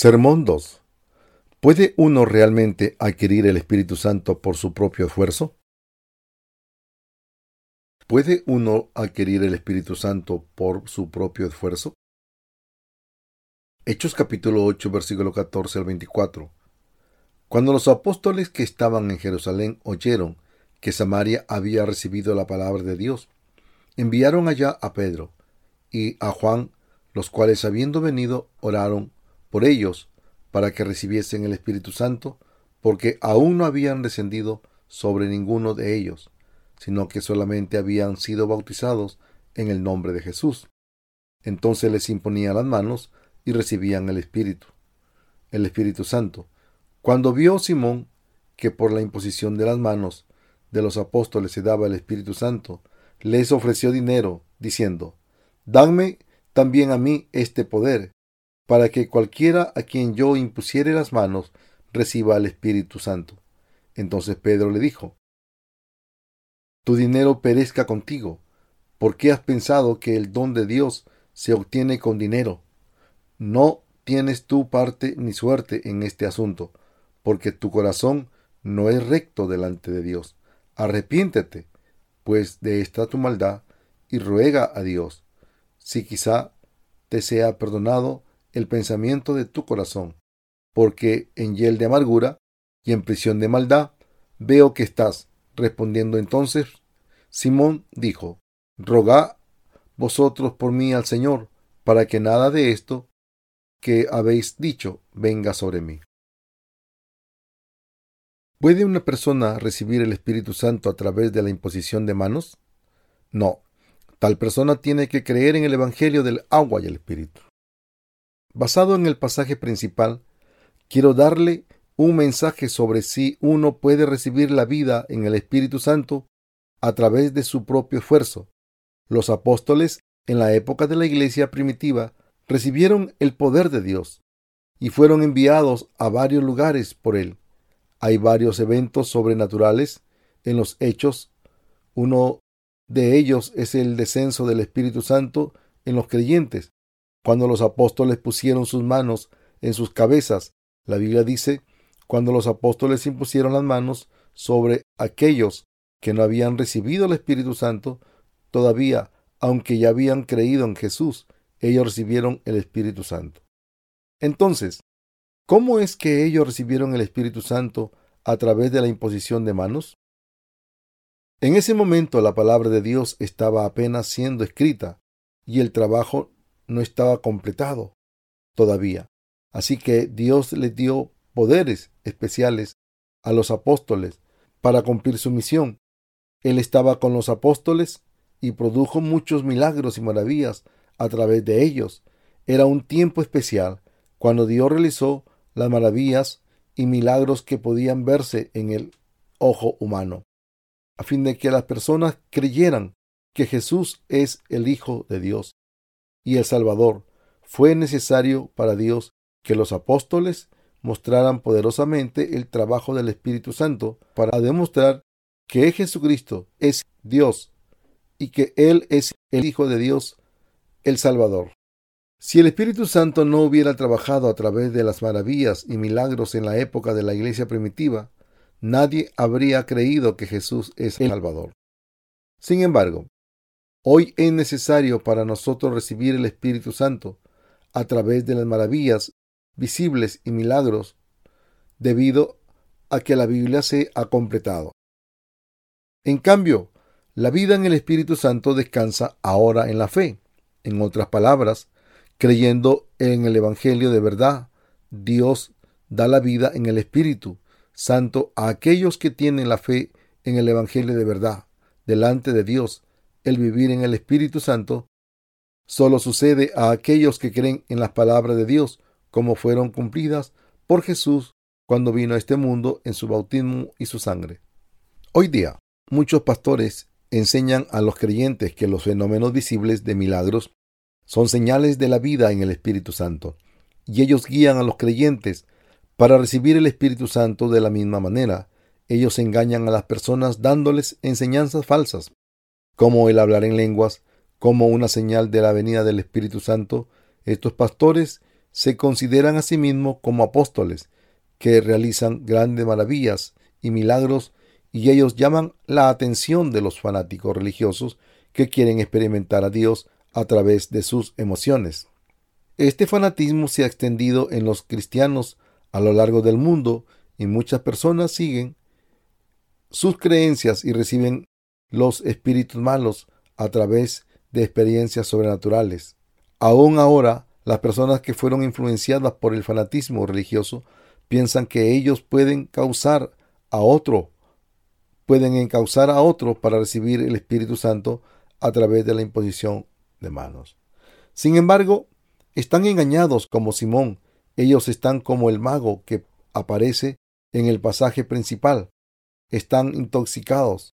Sermón 2. ¿Puede uno realmente adquirir el Espíritu Santo por su propio esfuerzo? ¿Puede uno adquirir el Espíritu Santo por su propio esfuerzo? Hechos capítulo 8 versículo 14 al 24. Cuando los apóstoles que estaban en Jerusalén oyeron que Samaria había recibido la palabra de Dios, enviaron allá a Pedro y a Juan, los cuales habiendo venido oraron por ellos para que recibiesen el Espíritu Santo, porque aún no habían descendido sobre ninguno de ellos, sino que solamente habían sido bautizados en el nombre de Jesús. Entonces les imponía las manos y recibían el Espíritu, el Espíritu Santo. Cuando vio Simón que por la imposición de las manos de los apóstoles se daba el Espíritu Santo, les ofreció dinero, diciendo, Danme también a mí este poder, para que cualquiera a quien yo impusiere las manos reciba el Espíritu Santo. Entonces Pedro le dijo, Tu dinero perezca contigo, ¿por qué has pensado que el don de Dios se obtiene con dinero? No tienes tú parte ni suerte en este asunto, porque tu corazón no es recto delante de Dios. Arrepiéntete, pues, de esta tu maldad, y ruega a Dios, si quizá te sea perdonado el pensamiento de tu corazón, porque en hiel de amargura y en prisión de maldad veo que estás. Respondiendo entonces, Simón dijo, Rogad vosotros por mí al Señor, para que nada de esto que habéis dicho venga sobre mí. ¿Puede una persona recibir el Espíritu Santo a través de la imposición de manos? No, tal persona tiene que creer en el Evangelio del agua y el Espíritu. Basado en el pasaje principal, quiero darle un mensaje sobre si uno puede recibir la vida en el Espíritu Santo a través de su propio esfuerzo. Los apóstoles en la época de la iglesia primitiva recibieron el poder de Dios y fueron enviados a varios lugares por él. Hay varios eventos sobrenaturales en los hechos. Uno de ellos es el descenso del Espíritu Santo en los creyentes. Cuando los apóstoles pusieron sus manos en sus cabezas, la Biblia dice, cuando los apóstoles impusieron las manos sobre aquellos que no habían recibido el Espíritu Santo, todavía, aunque ya habían creído en Jesús, ellos recibieron el Espíritu Santo. Entonces, ¿cómo es que ellos recibieron el Espíritu Santo a través de la imposición de manos? En ese momento la palabra de Dios estaba apenas siendo escrita y el trabajo no estaba completado todavía. Así que Dios les dio poderes especiales a los apóstoles para cumplir su misión. Él estaba con los apóstoles y produjo muchos milagros y maravillas a través de ellos. Era un tiempo especial cuando Dios realizó las maravillas y milagros que podían verse en el ojo humano, a fin de que las personas creyeran que Jesús es el Hijo de Dios y el Salvador, fue necesario para Dios que los apóstoles mostraran poderosamente el trabajo del Espíritu Santo para demostrar que Jesucristo es Dios y que Él es el Hijo de Dios, el Salvador. Si el Espíritu Santo no hubiera trabajado a través de las maravillas y milagros en la época de la iglesia primitiva, nadie habría creído que Jesús es el Salvador. Sin embargo, Hoy es necesario para nosotros recibir el Espíritu Santo a través de las maravillas visibles y milagros debido a que la Biblia se ha completado. En cambio, la vida en el Espíritu Santo descansa ahora en la fe. En otras palabras, creyendo en el Evangelio de verdad, Dios da la vida en el Espíritu Santo a aquellos que tienen la fe en el Evangelio de verdad delante de Dios el vivir en el Espíritu Santo solo sucede a aquellos que creen en las palabras de Dios como fueron cumplidas por Jesús cuando vino a este mundo en su bautismo y su sangre. Hoy día, muchos pastores enseñan a los creyentes que los fenómenos visibles de milagros son señales de la vida en el Espíritu Santo, y ellos guían a los creyentes para recibir el Espíritu Santo de la misma manera. Ellos engañan a las personas dándoles enseñanzas falsas como el hablar en lenguas, como una señal de la venida del Espíritu Santo, estos pastores se consideran a sí mismos como apóstoles, que realizan grandes maravillas y milagros, y ellos llaman la atención de los fanáticos religiosos que quieren experimentar a Dios a través de sus emociones. Este fanatismo se ha extendido en los cristianos a lo largo del mundo y muchas personas siguen sus creencias y reciben los espíritus malos a través de experiencias sobrenaturales. Aún ahora, las personas que fueron influenciadas por el fanatismo religioso piensan que ellos pueden causar a otro, pueden encauzar a otro para recibir el Espíritu Santo a través de la imposición de manos. Sin embargo, están engañados como Simón. Ellos están como el mago que aparece en el pasaje principal. Están intoxicados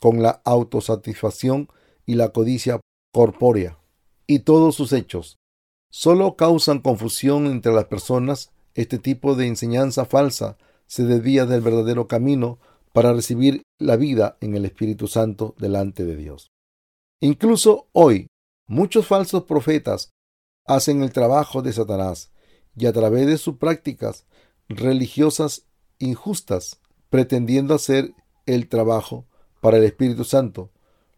con la autosatisfacción y la codicia corpórea. Y todos sus hechos solo causan confusión entre las personas. Este tipo de enseñanza falsa se desvía del verdadero camino para recibir la vida en el Espíritu Santo delante de Dios. Incluso hoy, muchos falsos profetas hacen el trabajo de Satanás y a través de sus prácticas religiosas injustas, pretendiendo hacer el trabajo para el Espíritu Santo.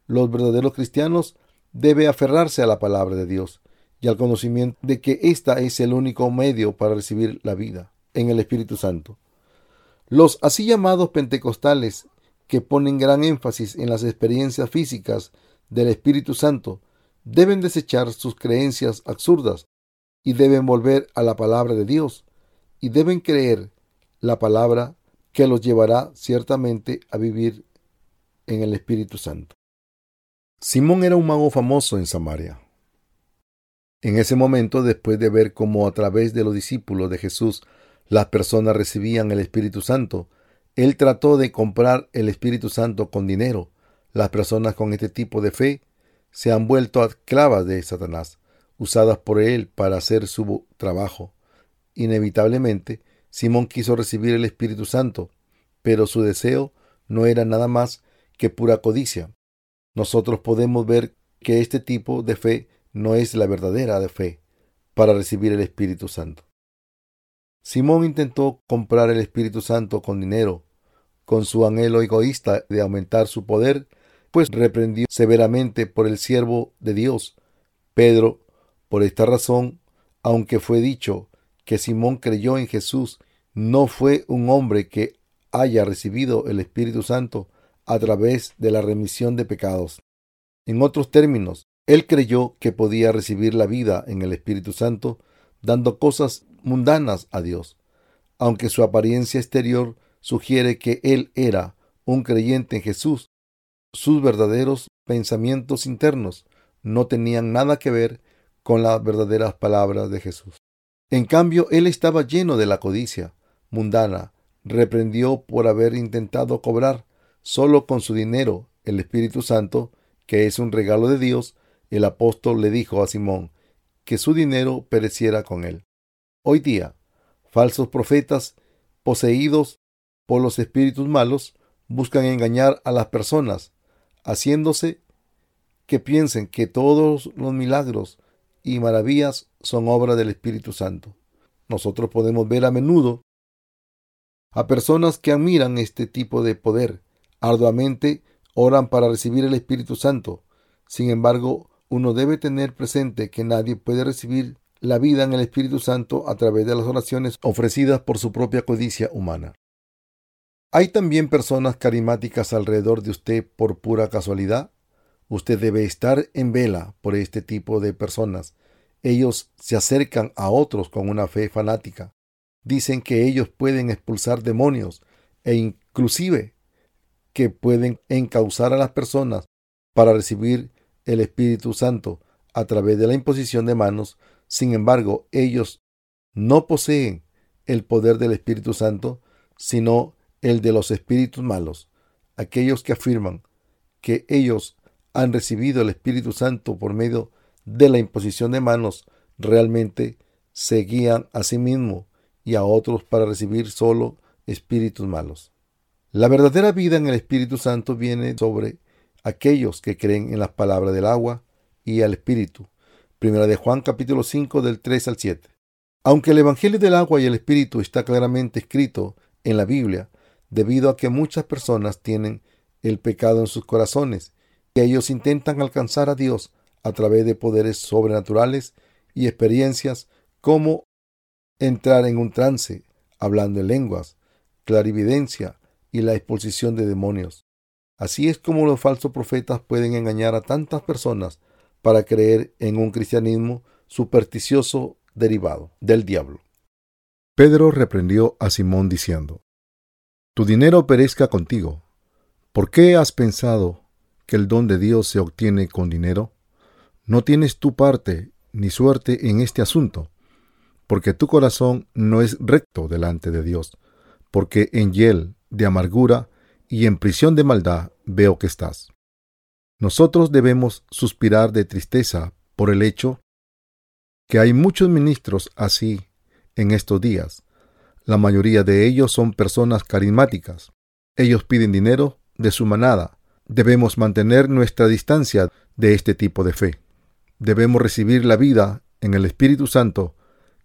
Los verdaderos cristianos deben aferrarse a la palabra de Dios y al conocimiento de que ésta es el único medio para recibir la vida en el Espíritu Santo. Los así llamados pentecostales, que ponen gran énfasis en las experiencias físicas del Espíritu Santo, deben desechar sus creencias absurdas y deben volver a la palabra de Dios y deben creer la palabra que los llevará ciertamente a vivir en el Espíritu Santo. Simón era un mago famoso en Samaria. En ese momento, después de ver cómo a través de los discípulos de Jesús las personas recibían el Espíritu Santo, él trató de comprar el Espíritu Santo con dinero. Las personas con este tipo de fe se han vuelto esclavas de Satanás, usadas por él para hacer su trabajo. Inevitablemente, Simón quiso recibir el Espíritu Santo, pero su deseo no era nada más que pura codicia. Nosotros podemos ver que este tipo de fe no es la verdadera de fe para recibir el Espíritu Santo. Simón intentó comprar el Espíritu Santo con dinero, con su anhelo egoísta de aumentar su poder, pues reprendió severamente por el siervo de Dios. Pedro, por esta razón, aunque fue dicho que Simón creyó en Jesús, no fue un hombre que haya recibido el Espíritu Santo a través de la remisión de pecados. En otros términos, él creyó que podía recibir la vida en el Espíritu Santo dando cosas mundanas a Dios, aunque su apariencia exterior sugiere que él era un creyente en Jesús. Sus verdaderos pensamientos internos no tenían nada que ver con las verdaderas palabras de Jesús. En cambio, él estaba lleno de la codicia mundana, reprendió por haber intentado cobrar solo con su dinero el Espíritu Santo, que es un regalo de Dios, el apóstol le dijo a Simón que su dinero pereciera con él. Hoy día, falsos profetas, poseídos por los espíritus malos, buscan engañar a las personas, haciéndose que piensen que todos los milagros y maravillas son obra del Espíritu Santo. Nosotros podemos ver a menudo a personas que admiran este tipo de poder, arduamente oran para recibir el Espíritu Santo. Sin embargo, uno debe tener presente que nadie puede recibir la vida en el Espíritu Santo a través de las oraciones ofrecidas por su propia codicia humana. ¿Hay también personas carismáticas alrededor de usted por pura casualidad? Usted debe estar en vela por este tipo de personas. Ellos se acercan a otros con una fe fanática. Dicen que ellos pueden expulsar demonios e inclusive que pueden encauzar a las personas para recibir el Espíritu Santo a través de la imposición de manos. Sin embargo, ellos no poseen el poder del Espíritu Santo, sino el de los espíritus malos, aquellos que afirman que ellos han recibido el Espíritu Santo por medio de la imposición de manos, realmente se guían a sí mismos y a otros para recibir solo espíritus malos. La verdadera vida en el Espíritu Santo viene sobre aquellos que creen en las palabras del agua y al Espíritu. Primera de Juan capítulo 5 del 3 al 7. Aunque el Evangelio del agua y el Espíritu está claramente escrito en la Biblia, debido a que muchas personas tienen el pecado en sus corazones, y ellos intentan alcanzar a Dios a través de poderes sobrenaturales y experiencias como entrar en un trance, hablando en lenguas, clarividencia y la exposición de demonios. Así es como los falsos profetas pueden engañar a tantas personas para creer en un cristianismo supersticioso derivado del diablo. Pedro reprendió a Simón diciendo, Tu dinero perezca contigo. ¿Por qué has pensado que el don de Dios se obtiene con dinero? No tienes tu parte ni suerte en este asunto, porque tu corazón no es recto delante de Dios, porque en hiel de amargura y en prisión de maldad veo que estás. Nosotros debemos suspirar de tristeza por el hecho que hay muchos ministros así en estos días. La mayoría de ellos son personas carismáticas. Ellos piden dinero de su manada. Debemos mantener nuestra distancia de este tipo de fe. Debemos recibir la vida en el Espíritu Santo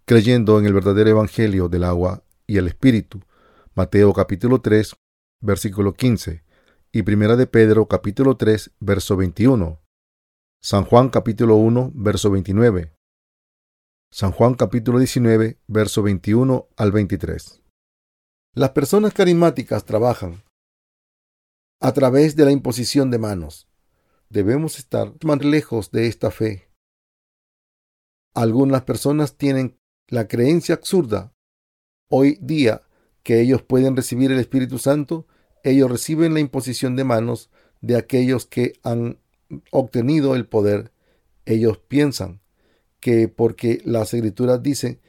creyendo en el verdadero Evangelio del agua y el Espíritu. Mateo capítulo 3, versículo 15 y Primera de Pedro capítulo 3, verso 21. San Juan capítulo 1, verso 29. San Juan capítulo 19, verso 21 al 23. Las personas carismáticas trabajan a través de la imposición de manos. Debemos estar más lejos de esta fe. Algunas personas tienen la creencia absurda hoy día que ellos pueden recibir el Espíritu Santo, ellos reciben la imposición de manos de aquellos que han obtenido el poder. Ellos piensan que porque las escrituras dicen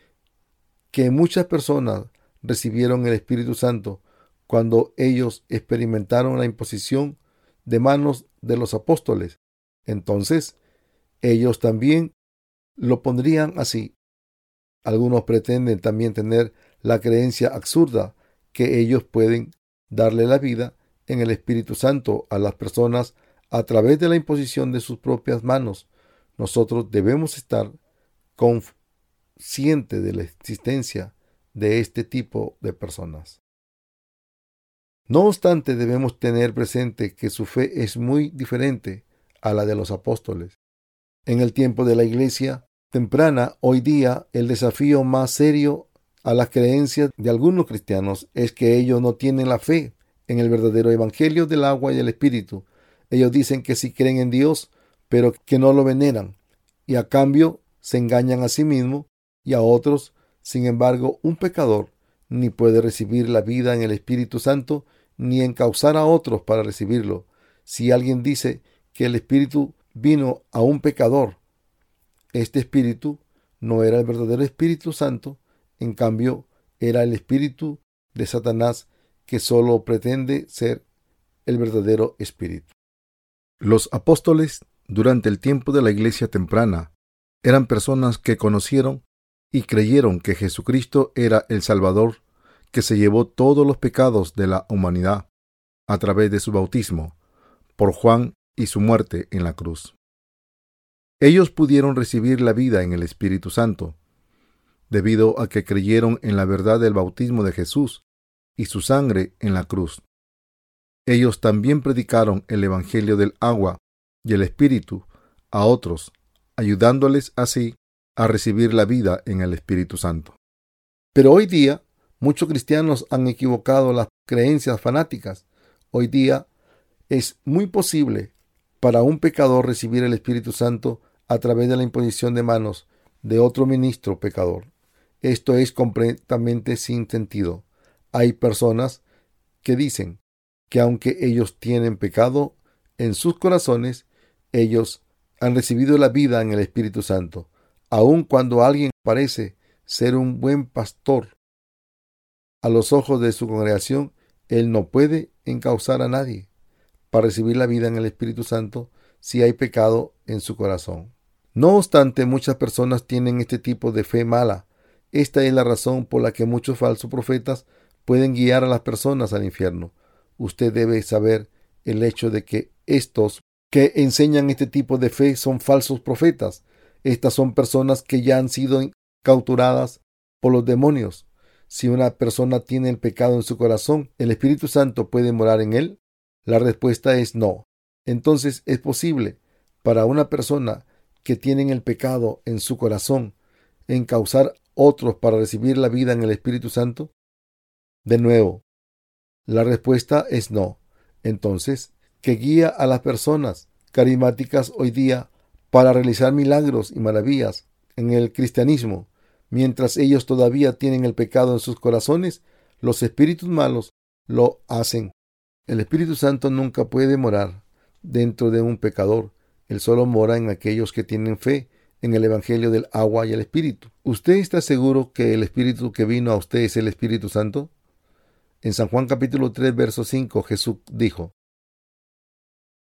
que muchas personas recibieron el Espíritu Santo cuando ellos experimentaron la imposición de manos de los apóstoles. Entonces, ellos también lo pondrían así. Algunos pretenden también tener la creencia absurda que ellos pueden darle la vida en el Espíritu Santo a las personas a través de la imposición de sus propias manos. Nosotros debemos estar conscientes de la existencia de este tipo de personas. No obstante, debemos tener presente que su fe es muy diferente a la de los apóstoles. En el tiempo de la iglesia temprana, hoy día, el desafío más serio a las creencias de algunos cristianos es que ellos no tienen la fe en el verdadero evangelio del agua y el espíritu. Ellos dicen que sí creen en Dios, pero que no lo veneran, y a cambio se engañan a sí mismos y a otros. Sin embargo, un pecador ni puede recibir la vida en el Espíritu Santo, ni encauzar a otros para recibirlo. Si alguien dice que el Espíritu vino a un pecador, este Espíritu no era el verdadero Espíritu Santo, en cambio, era el espíritu de Satanás que solo pretende ser el verdadero espíritu. Los apóstoles, durante el tiempo de la iglesia temprana, eran personas que conocieron y creyeron que Jesucristo era el Salvador que se llevó todos los pecados de la humanidad a través de su bautismo, por Juan y su muerte en la cruz. Ellos pudieron recibir la vida en el Espíritu Santo, debido a que creyeron en la verdad del bautismo de Jesús y su sangre en la cruz. Ellos también predicaron el Evangelio del agua y el Espíritu a otros, ayudándoles así a recibir la vida en el Espíritu Santo. Pero hoy día muchos cristianos han equivocado las creencias fanáticas. Hoy día es muy posible para un pecador recibir el Espíritu Santo a través de la imposición de manos de otro ministro pecador. Esto es completamente sin sentido. Hay personas que dicen que aunque ellos tienen pecado en sus corazones, ellos han recibido la vida en el Espíritu Santo, aun cuando alguien parece ser un buen pastor. A los ojos de su congregación, él no puede encauzar a nadie para recibir la vida en el Espíritu Santo si hay pecado en su corazón. No obstante, muchas personas tienen este tipo de fe mala esta es la razón por la que muchos falsos profetas pueden guiar a las personas al infierno. Usted debe saber el hecho de que estos que enseñan este tipo de fe son falsos profetas. Estas son personas que ya han sido capturadas por los demonios. Si una persona tiene el pecado en su corazón, ¿el Espíritu Santo puede morar en él? La respuesta es no. Entonces es posible para una persona que tiene el pecado en su corazón encauzar otros para recibir la vida en el Espíritu Santo? De nuevo, la respuesta es no. Entonces, ¿qué guía a las personas carismáticas hoy día para realizar milagros y maravillas en el cristianismo, mientras ellos todavía tienen el pecado en sus corazones, los espíritus malos lo hacen. El Espíritu Santo nunca puede morar dentro de un pecador. Él solo mora en aquellos que tienen fe en el Evangelio del agua y el Espíritu. ¿Usted está seguro que el Espíritu que vino a usted es el Espíritu Santo? En San Juan capítulo 3, verso 5, Jesús dijo,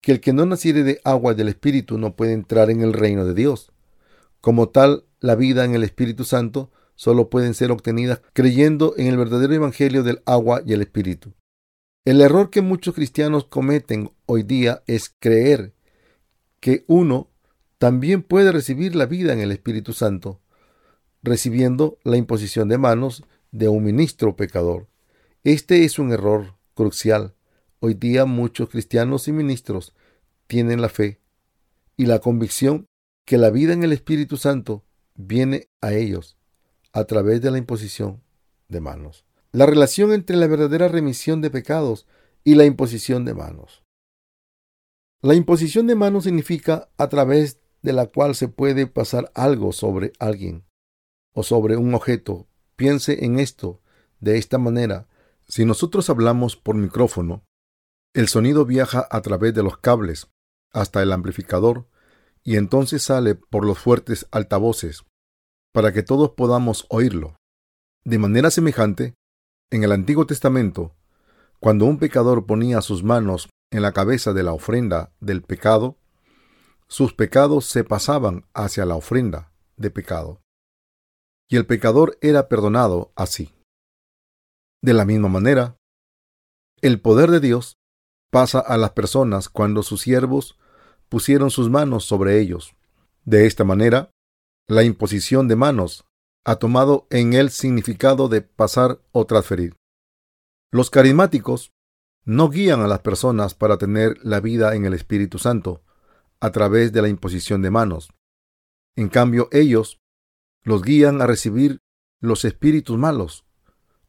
que el que no naciere de agua y del Espíritu no puede entrar en el reino de Dios. Como tal, la vida en el Espíritu Santo solo pueden ser obtenidas creyendo en el verdadero Evangelio del agua y el Espíritu. El error que muchos cristianos cometen hoy día es creer que uno también puede recibir la vida en el Espíritu Santo, recibiendo la imposición de manos de un ministro pecador. Este es un error crucial. Hoy día muchos cristianos y ministros tienen la fe y la convicción que la vida en el Espíritu Santo viene a ellos a través de la imposición de manos. La relación entre la verdadera remisión de pecados y la imposición de manos. La imposición de manos significa a través de la cual se puede pasar algo sobre alguien o sobre un objeto. Piense en esto de esta manera. Si nosotros hablamos por micrófono, el sonido viaja a través de los cables hasta el amplificador y entonces sale por los fuertes altavoces para que todos podamos oírlo. De manera semejante, en el Antiguo Testamento, cuando un pecador ponía sus manos en la cabeza de la ofrenda del pecado, sus pecados se pasaban hacia la ofrenda de pecado, y el pecador era perdonado así. De la misma manera, el poder de Dios pasa a las personas cuando sus siervos pusieron sus manos sobre ellos. De esta manera, la imposición de manos ha tomado en el significado de pasar o transferir. Los carismáticos no guían a las personas para tener la vida en el Espíritu Santo a través de la imposición de manos. En cambio, ellos los guían a recibir los espíritus malos.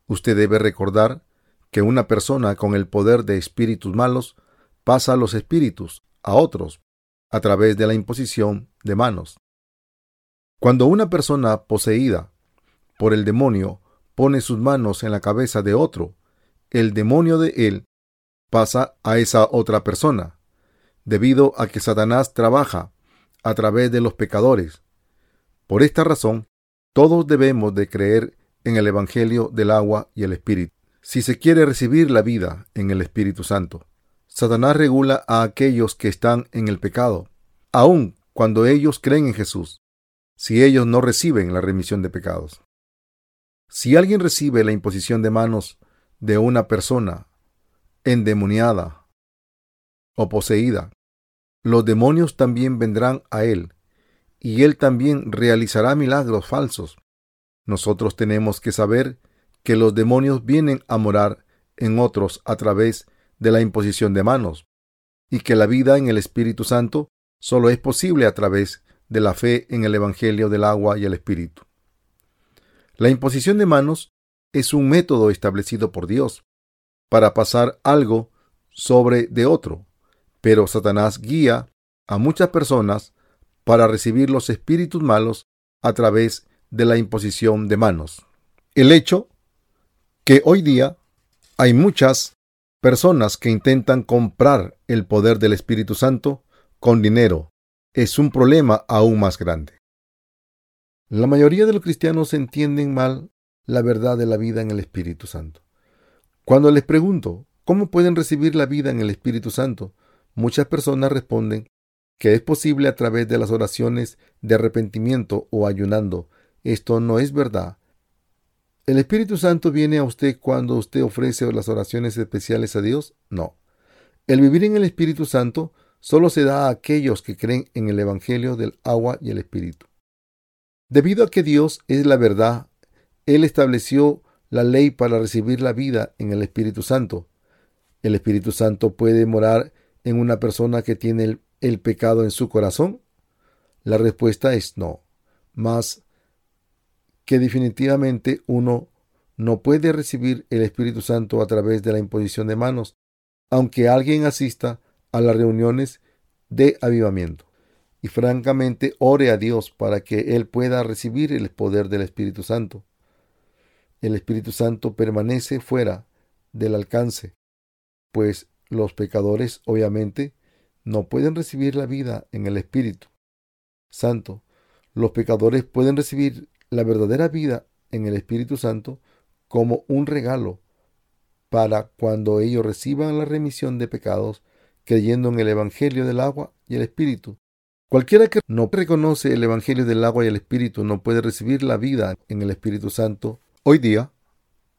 Usted debe recordar que una persona con el poder de espíritus malos pasa los espíritus a otros a través de la imposición de manos. Cuando una persona poseída por el demonio pone sus manos en la cabeza de otro, el demonio de él pasa a esa otra persona, debido a que Satanás trabaja a través de los pecadores. Por esta razón, todos debemos de creer en el Evangelio del agua y el Espíritu. Si se quiere recibir la vida en el Espíritu Santo, Satanás regula a aquellos que están en el pecado, aun cuando ellos creen en Jesús, si ellos no reciben la remisión de pecados. Si alguien recibe la imposición de manos de una persona endemoniada o poseída, los demonios también vendrán a él, y él también realizará milagros falsos. Nosotros tenemos que saber que los demonios vienen a morar en otros a través de la imposición de manos, y que la vida en el Espíritu Santo solo es posible a través de la fe en el Evangelio del agua y el Espíritu. La imposición de manos es un método establecido por Dios para pasar algo sobre de otro, pero Satanás guía a muchas personas para recibir los espíritus malos a través de la imposición de manos. El hecho que hoy día hay muchas Personas que intentan comprar el poder del Espíritu Santo con dinero es un problema aún más grande. La mayoría de los cristianos entienden mal la verdad de la vida en el Espíritu Santo. Cuando les pregunto cómo pueden recibir la vida en el Espíritu Santo, muchas personas responden que es posible a través de las oraciones de arrepentimiento o ayunando. Esto no es verdad, ¿El Espíritu Santo viene a usted cuando usted ofrece las oraciones especiales a Dios? No. El vivir en el Espíritu Santo solo se da a aquellos que creen en el Evangelio del agua y el Espíritu. Debido a que Dios es la verdad Él estableció la ley para recibir la vida en el Espíritu Santo. ¿El Espíritu Santo puede morar en una persona que tiene el, pecado en su corazón? La respuesta es no, más que definitivamente uno no puede recibir el Espíritu Santo a través de la imposición de manos, aunque alguien asista a las reuniones de avivamiento y francamente ore a Dios para que Él pueda recibir el poder del Espíritu Santo. El Espíritu Santo permanece fuera del alcance, pues los pecadores obviamente no pueden recibir la vida en el Espíritu Santo. Los pecadores pueden recibir la verdadera vida en el Espíritu Santo como un regalo para cuando ellos reciban la remisión de pecados creyendo en el Evangelio del agua y el Espíritu. Cualquiera que no reconoce el Evangelio del agua y el Espíritu no puede recibir la vida en el Espíritu Santo. Hoy día,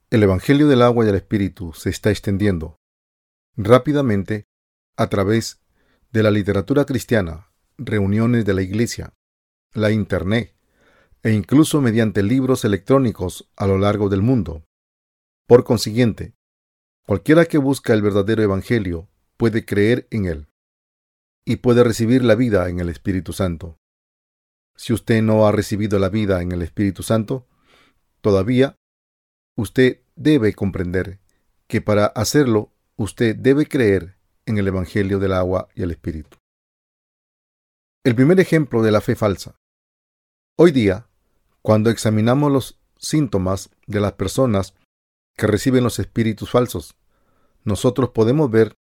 el Evangelio del agua y el Espíritu se está extendiendo rápidamente a través de la literatura cristiana, reuniones de la Iglesia, la Internet e incluso mediante libros electrónicos a lo largo del mundo. Por consiguiente, cualquiera que busca el verdadero Evangelio puede creer en él y puede recibir la vida en el Espíritu Santo. Si usted no ha recibido la vida en el Espíritu Santo, todavía usted debe comprender que para hacerlo usted debe creer en el Evangelio del agua y el Espíritu. El primer ejemplo de la fe falsa. Hoy día, cuando examinamos los síntomas de las personas que reciben los espíritus falsos, nosotros podemos ver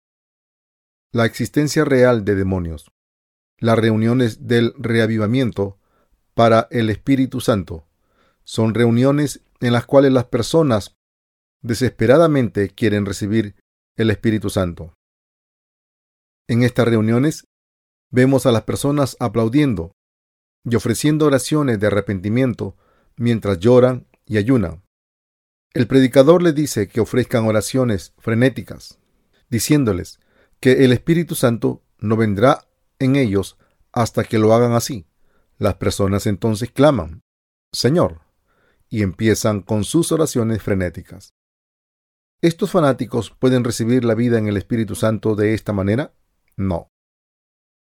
la existencia real de demonios, las reuniones del reavivamiento para el Espíritu Santo. Son reuniones en las cuales las personas desesperadamente quieren recibir el Espíritu Santo. En estas reuniones vemos a las personas aplaudiendo y ofreciendo oraciones de arrepentimiento mientras lloran y ayunan. El predicador les dice que ofrezcan oraciones frenéticas, diciéndoles que el Espíritu Santo no vendrá en ellos hasta que lo hagan así. Las personas entonces claman, Señor, y empiezan con sus oraciones frenéticas. ¿Estos fanáticos pueden recibir la vida en el Espíritu Santo de esta manera? No.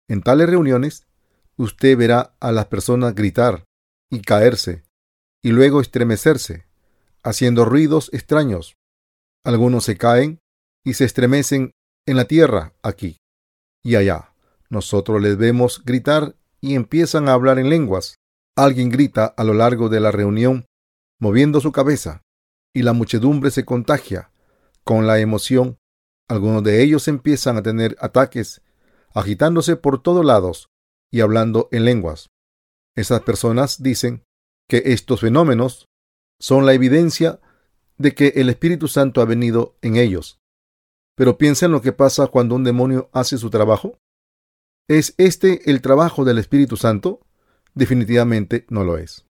En tales reuniones, usted verá a las personas gritar y caerse, y luego estremecerse, haciendo ruidos extraños. Algunos se caen y se estremecen en la tierra, aquí y allá. Nosotros les vemos gritar y empiezan a hablar en lenguas. Alguien grita a lo largo de la reunión, moviendo su cabeza, y la muchedumbre se contagia con la emoción. Algunos de ellos empiezan a tener ataques, agitándose por todos lados y hablando en lenguas. Esas personas dicen que estos fenómenos son la evidencia de que el Espíritu Santo ha venido en ellos. Pero piensa en lo que pasa cuando un demonio hace su trabajo. ¿Es este el trabajo del Espíritu Santo? Definitivamente no lo es.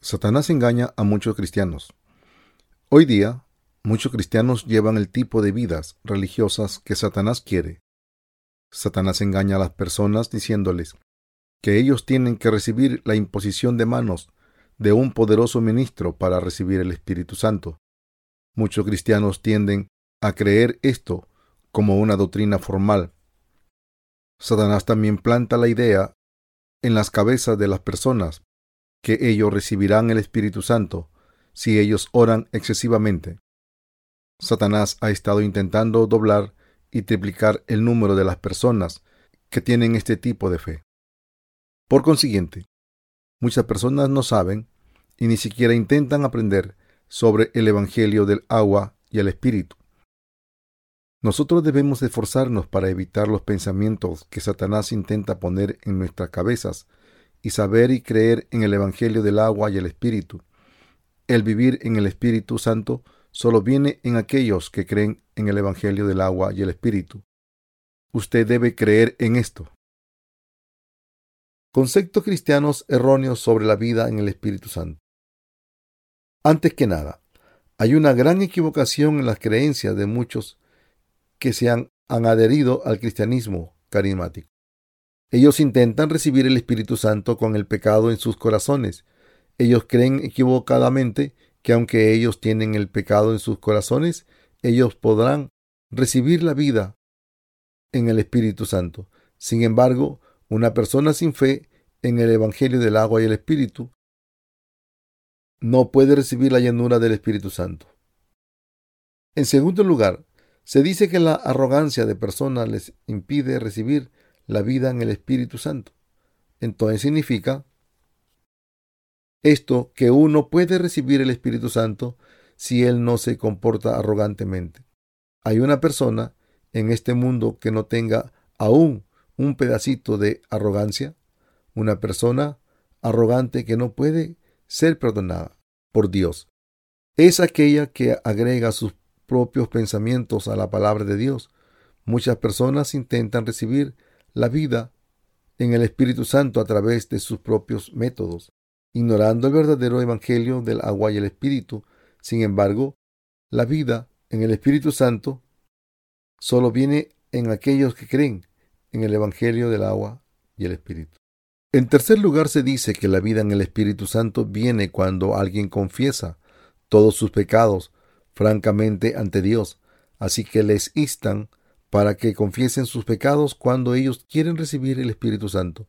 Satanás engaña a muchos cristianos. Hoy día, muchos cristianos llevan el tipo de vidas religiosas que Satanás quiere. Satanás engaña a las personas diciéndoles que ellos tienen que recibir la imposición de manos de un poderoso ministro para recibir el Espíritu Santo. Muchos cristianos tienden a creer esto como una doctrina formal. Satanás también planta la idea en las cabezas de las personas que ellos recibirán el Espíritu Santo si ellos oran excesivamente. Satanás ha estado intentando doblar y triplicar el número de las personas que tienen este tipo de fe. Por consiguiente, muchas personas no saben y ni siquiera intentan aprender sobre el Evangelio del agua y el Espíritu. Nosotros debemos esforzarnos para evitar los pensamientos que Satanás intenta poner en nuestras cabezas y saber y creer en el Evangelio del agua y el Espíritu. El vivir en el Espíritu Santo solo viene en aquellos que creen en el Evangelio del agua y el Espíritu. Usted debe creer en esto. Conceptos cristianos erróneos sobre la vida en el Espíritu Santo. Antes que nada, hay una gran equivocación en las creencias de muchos que se han, adherido al cristianismo carismático. Ellos intentan recibir el Espíritu Santo con el pecado en sus corazones. Ellos creen equivocadamente que aunque ellos tienen el pecado en sus corazones, ellos podrán recibir la vida en el Espíritu Santo. Sin embargo, una persona sin fe en el Evangelio del agua y el Espíritu no puede recibir la llanura del Espíritu Santo. En segundo lugar, se dice que la arrogancia de personas les impide recibir la vida en el Espíritu Santo. Entonces significa esto que uno puede recibir el Espíritu Santo si él no se comporta arrogantemente. Hay una persona en este mundo que no tenga aún un pedacito de arrogancia, una persona arrogante que no puede ser perdonada por Dios. Es aquella que agrega sus propios pensamientos a la palabra de Dios. Muchas personas intentan recibir la vida en el Espíritu Santo a través de sus propios métodos, ignorando el verdadero Evangelio del agua y el Espíritu. Sin embargo, la vida en el Espíritu Santo solo viene en aquellos que creen en el Evangelio del agua y el Espíritu. En tercer lugar se dice que la vida en el Espíritu Santo viene cuando alguien confiesa todos sus pecados francamente ante Dios, así que les instan para que confiesen sus pecados cuando ellos quieren recibir el Espíritu Santo.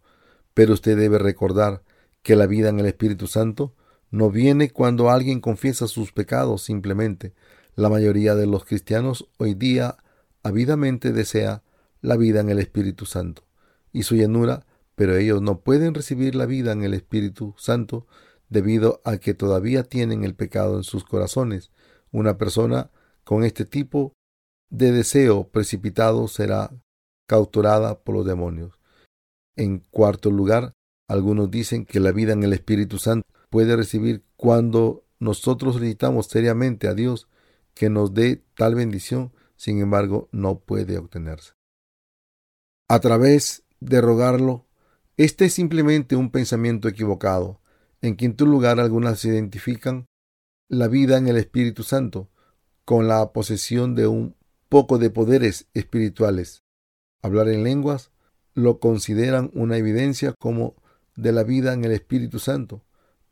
Pero usted debe recordar que la vida en el Espíritu Santo no viene cuando alguien confiesa sus pecados simplemente. La mayoría de los cristianos hoy día avidamente desea la vida en el Espíritu Santo y su llenura pero ellos no pueden recibir la vida en el Espíritu Santo debido a que todavía tienen el pecado en sus corazones. Una persona con este tipo de deseo precipitado será cauturada por los demonios. En cuarto lugar, algunos dicen que la vida en el Espíritu Santo puede recibir cuando nosotros necesitamos seriamente a Dios que nos dé tal bendición, sin embargo, no puede obtenerse. A través de rogarlo este es simplemente un pensamiento equivocado. En quinto lugar, algunas identifican la vida en el Espíritu Santo con la posesión de un poco de poderes espirituales. Hablar en lenguas lo consideran una evidencia como de la vida en el Espíritu Santo,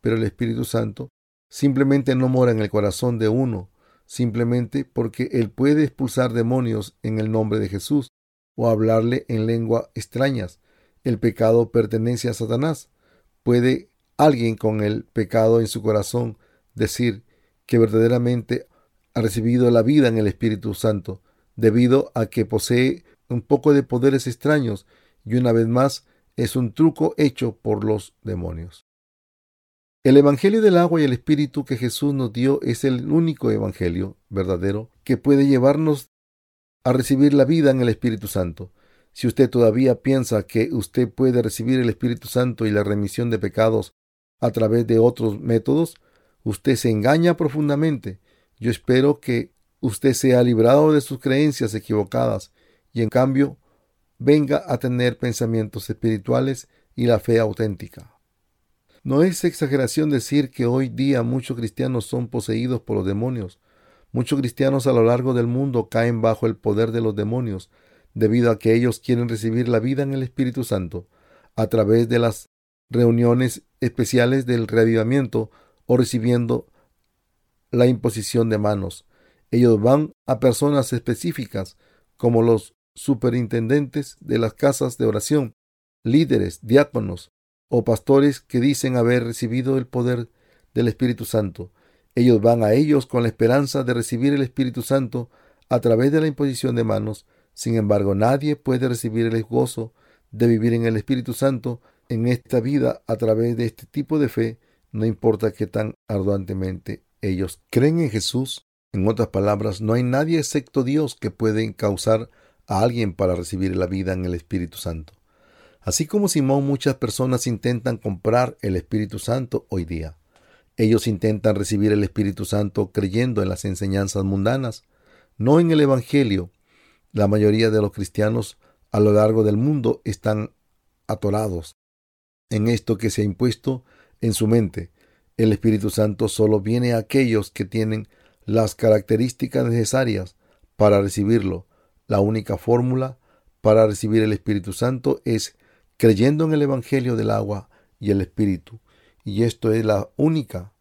pero el Espíritu Santo simplemente no mora en el corazón de uno, simplemente porque él puede expulsar demonios en el nombre de Jesús o hablarle en lenguas extrañas. El pecado pertenece a Satanás. ¿Puede alguien con el pecado en su corazón decir que verdaderamente ha recibido la vida en el Espíritu Santo debido a que posee un poco de poderes extraños y una vez más es un truco hecho por los demonios? El Evangelio del agua y el Espíritu que Jesús nos dio es el único Evangelio verdadero que puede llevarnos a recibir la vida en el Espíritu Santo. Si usted todavía piensa que usted puede recibir el Espíritu Santo y la remisión de pecados a través de otros métodos, usted se engaña profundamente. Yo espero que usted sea librado de sus creencias equivocadas y en cambio venga a tener pensamientos espirituales y la fe auténtica. No es exageración decir que hoy día muchos cristianos son poseídos por los demonios. Muchos cristianos a lo largo del mundo caen bajo el poder de los demonios, debido a que ellos quieren recibir la vida en el Espíritu Santo a través de las reuniones especiales del reavivamiento o recibiendo la imposición de manos. Ellos van a personas específicas como los superintendentes de las casas de oración, líderes, diáconos o pastores que dicen haber recibido el poder del Espíritu Santo. Ellos van a ellos con la esperanza de recibir el Espíritu Santo a través de la imposición de manos sin embargo, nadie puede recibir el gozo de vivir en el Espíritu Santo en esta vida a través de este tipo de fe, no importa qué tan arduamente ellos creen en Jesús. En otras palabras, no hay nadie excepto Dios que puede causar a alguien para recibir la vida en el Espíritu Santo. Así como Simón, muchas personas intentan comprar el Espíritu Santo hoy día. Ellos intentan recibir el Espíritu Santo creyendo en las enseñanzas mundanas, no en el Evangelio la mayoría de los cristianos a lo largo del mundo están atorados en esto que se ha impuesto en su mente. El Espíritu Santo solo viene a aquellos que tienen las características necesarias para recibirlo. La única fórmula para recibir el Espíritu Santo es creyendo en el Evangelio del agua y el Espíritu. Y esto es la única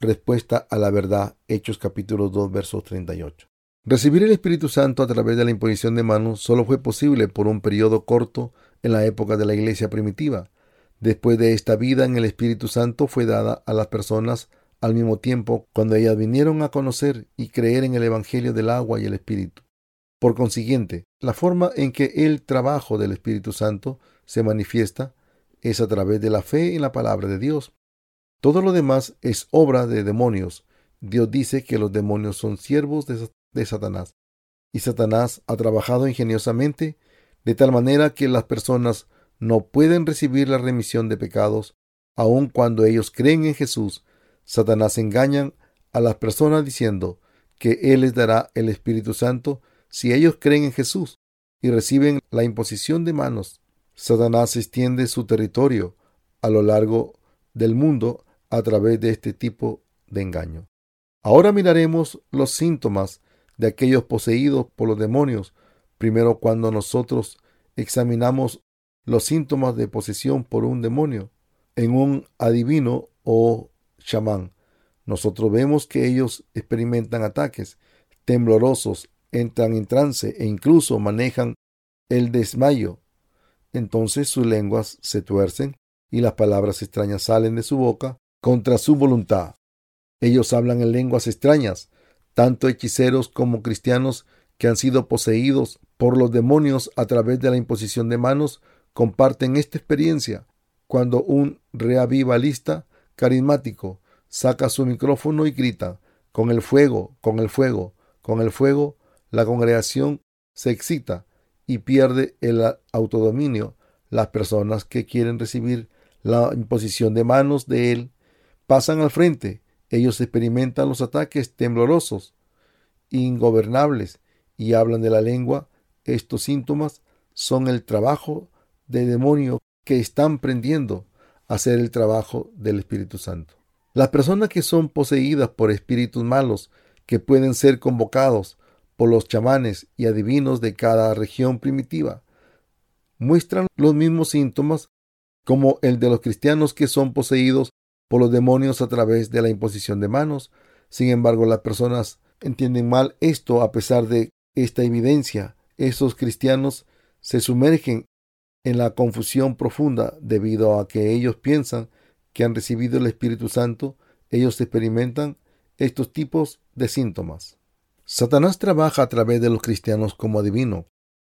respuesta a la verdad. Hechos capítulo 2 versos 38. Recibir el Espíritu Santo a través de la imposición de manos solo fue posible por un periodo corto en la época de la iglesia primitiva. Después de esta vida en el Espíritu Santo fue dada a las personas al mismo tiempo cuando ellas vinieron a conocer y creer en el Evangelio del agua y el Espíritu. Por consiguiente, la forma en que el trabajo del Espíritu Santo se manifiesta es a través de la fe en la palabra de Dios. Todo lo demás es obra de demonios. Dios dice que los demonios son siervos de, Satanás. Y Satanás ha trabajado ingeniosamente de tal manera que las personas no pueden recibir la remisión de pecados, aun cuando ellos creen en Jesús. Satanás engaña a las personas diciendo que Él les dará el Espíritu Santo si ellos creen en Jesús y reciben la imposición de manos. Satanás extiende su territorio a lo largo del mundo a través de este tipo de engaño. Ahora miraremos los síntomas de aquellos poseídos por los demonios, primero cuando nosotros examinamos los síntomas de posesión por un demonio en un adivino o chamán. Nosotros vemos que ellos experimentan ataques temblorosos, entran en trance e incluso manejan el desmayo. Entonces sus lenguas se tuercen y las palabras extrañas salen de su boca contra su voluntad. Ellos hablan en lenguas extrañas, tanto hechiceros como cristianos que han sido poseídos por los demonios a través de la imposición de manos comparten esta experiencia cuando un reavivalista carismático saca su micrófono y grita, con el fuego, con el fuego, con el fuego, la congregación se excita y pierde el autodominio. Las personas que quieren recibir la imposición de manos de él pasan al frente. Ellos experimentan los ataques temblorosos, ingobernables, y hablan de la lengua. Estos síntomas son el trabajo de demonio que están prendiendo a hacer el trabajo del Espíritu Santo. Las personas que son poseídas por espíritus malos, que pueden ser convocados por los chamanes y adivinos de cada región primitiva, muestran los mismos síntomas como el de los cristianos que son poseídos por los demonios a través de la imposición de manos. Sin embargo, las personas entienden mal esto a pesar de esta evidencia. Esos cristianos se sumergen en la confusión profunda debido a que ellos piensan que han recibido el Espíritu Santo, ellos experimentan estos tipos de síntomas. Satanás trabaja a través de los cristianos como adivino.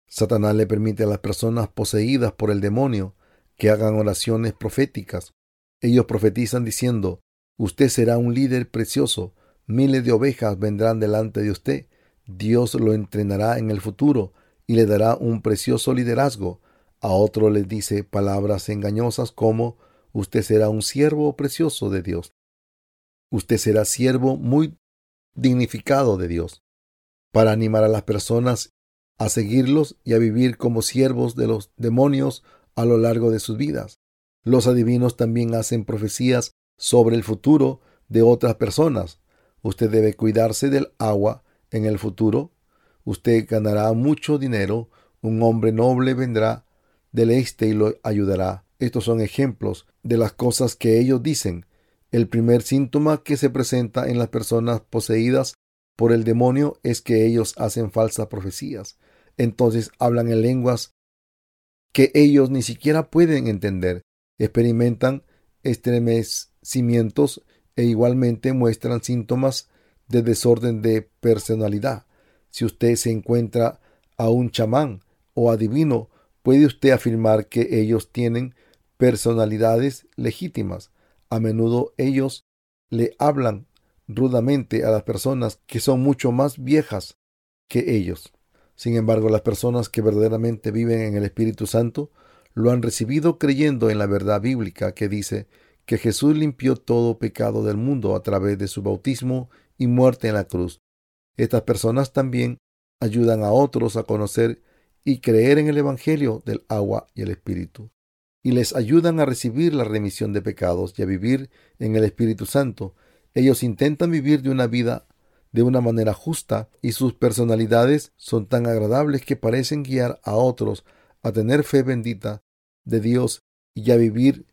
Satanás le permite a las personas poseídas por el demonio que hagan oraciones proféticas. Ellos profetizan diciendo, usted será un líder precioso, miles de ovejas vendrán delante de usted, Dios lo entrenará en el futuro y le dará un precioso liderazgo. A otro le dice palabras engañosas como usted será un siervo precioso de Dios. Usted será siervo muy dignificado de Dios, para animar a las personas a seguirlos y a vivir como siervos de los demonios a lo largo de sus vidas. Los adivinos también hacen profecías sobre el futuro de otras personas. Usted debe cuidarse del agua en el futuro. Usted ganará mucho dinero. Un hombre noble vendrá del este y lo ayudará. Estos son ejemplos de las cosas que ellos dicen. El primer síntoma que se presenta en las personas poseídas por el demonio es que ellos hacen falsas profecías. Entonces hablan en lenguas que ellos ni siquiera pueden entender. Experimentan estremecimientos e igualmente muestran síntomas de desorden de personalidad. Si usted se encuentra a un chamán o adivino puede usted afirmar que ellos tienen personalidades legítimas. A menudo ellos le hablan rudamente a las personas que son mucho más viejas que ellos. Sin embargo, las personas que verdaderamente viven en el Espíritu Santo lo han recibido creyendo en la verdad bíblica que dice que Jesús limpió todo pecado del mundo a través de su bautismo y muerte en la cruz. Estas personas también ayudan a otros a conocer y creer en el Evangelio del agua y el Espíritu, y les ayudan a recibir la remisión de pecados y a vivir en el Espíritu Santo. Ellos intentan vivir de una vida de una manera justa y sus personalidades son tan agradables que parecen guiar a otros a tener fe bendita de Dios y a vivir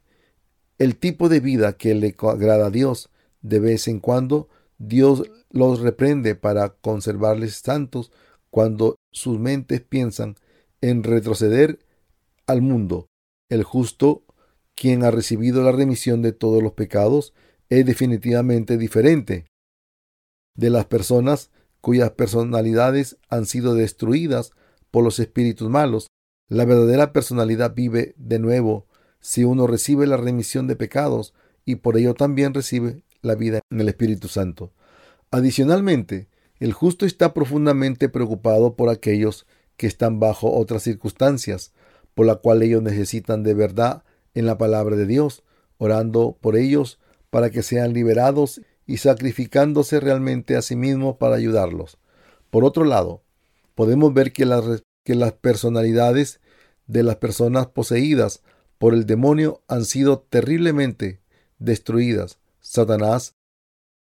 el tipo de vida que le agrada a Dios. De vez en cuando Dios los reprende para conservarles santos cuando sus mentes piensan en retroceder al mundo. El justo, quien ha recibido la remisión de todos los pecados, es definitivamente diferente de las personas cuyas personalidades han sido destruidas por los espíritus malos. La verdadera personalidad vive de nuevo si uno recibe la remisión de pecados y por ello también recibe la vida en el Espíritu Santo. Adicionalmente, el justo está profundamente preocupado por aquellos que están bajo otras circunstancias, por la cual ellos necesitan de verdad en la palabra de Dios, orando por ellos para que sean liberados y sacrificándose realmente a sí mismo para ayudarlos. Por otro lado, podemos ver que las, que las personalidades de las personas poseídas por el demonio han sido terriblemente destruidas. Satanás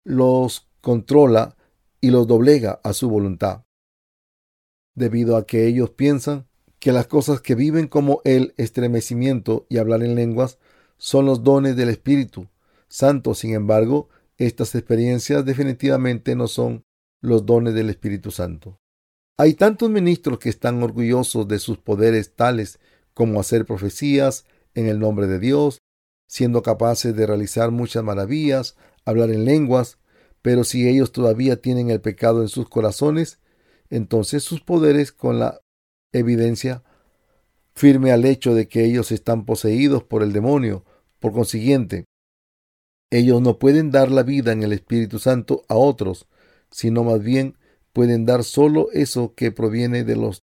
los controla y los doblega a su voluntad, debido a que ellos piensan que las cosas que viven como el estremecimiento y hablar en lenguas son los dones del Espíritu Santo. Sin embargo, estas experiencias definitivamente no son los dones del Espíritu Santo. Hay tantos ministros que están orgullosos de sus poderes tales como hacer profecías en el nombre de Dios, siendo capaces de realizar muchas maravillas, hablar en lenguas, pero si ellos todavía tienen el pecado en sus corazones, entonces sus poderes con la evidencia firme al hecho de que ellos están poseídos por el demonio. Por consiguiente, ellos no pueden dar la vida en el Espíritu Santo a otros, sino más bien pueden dar solo eso que proviene de los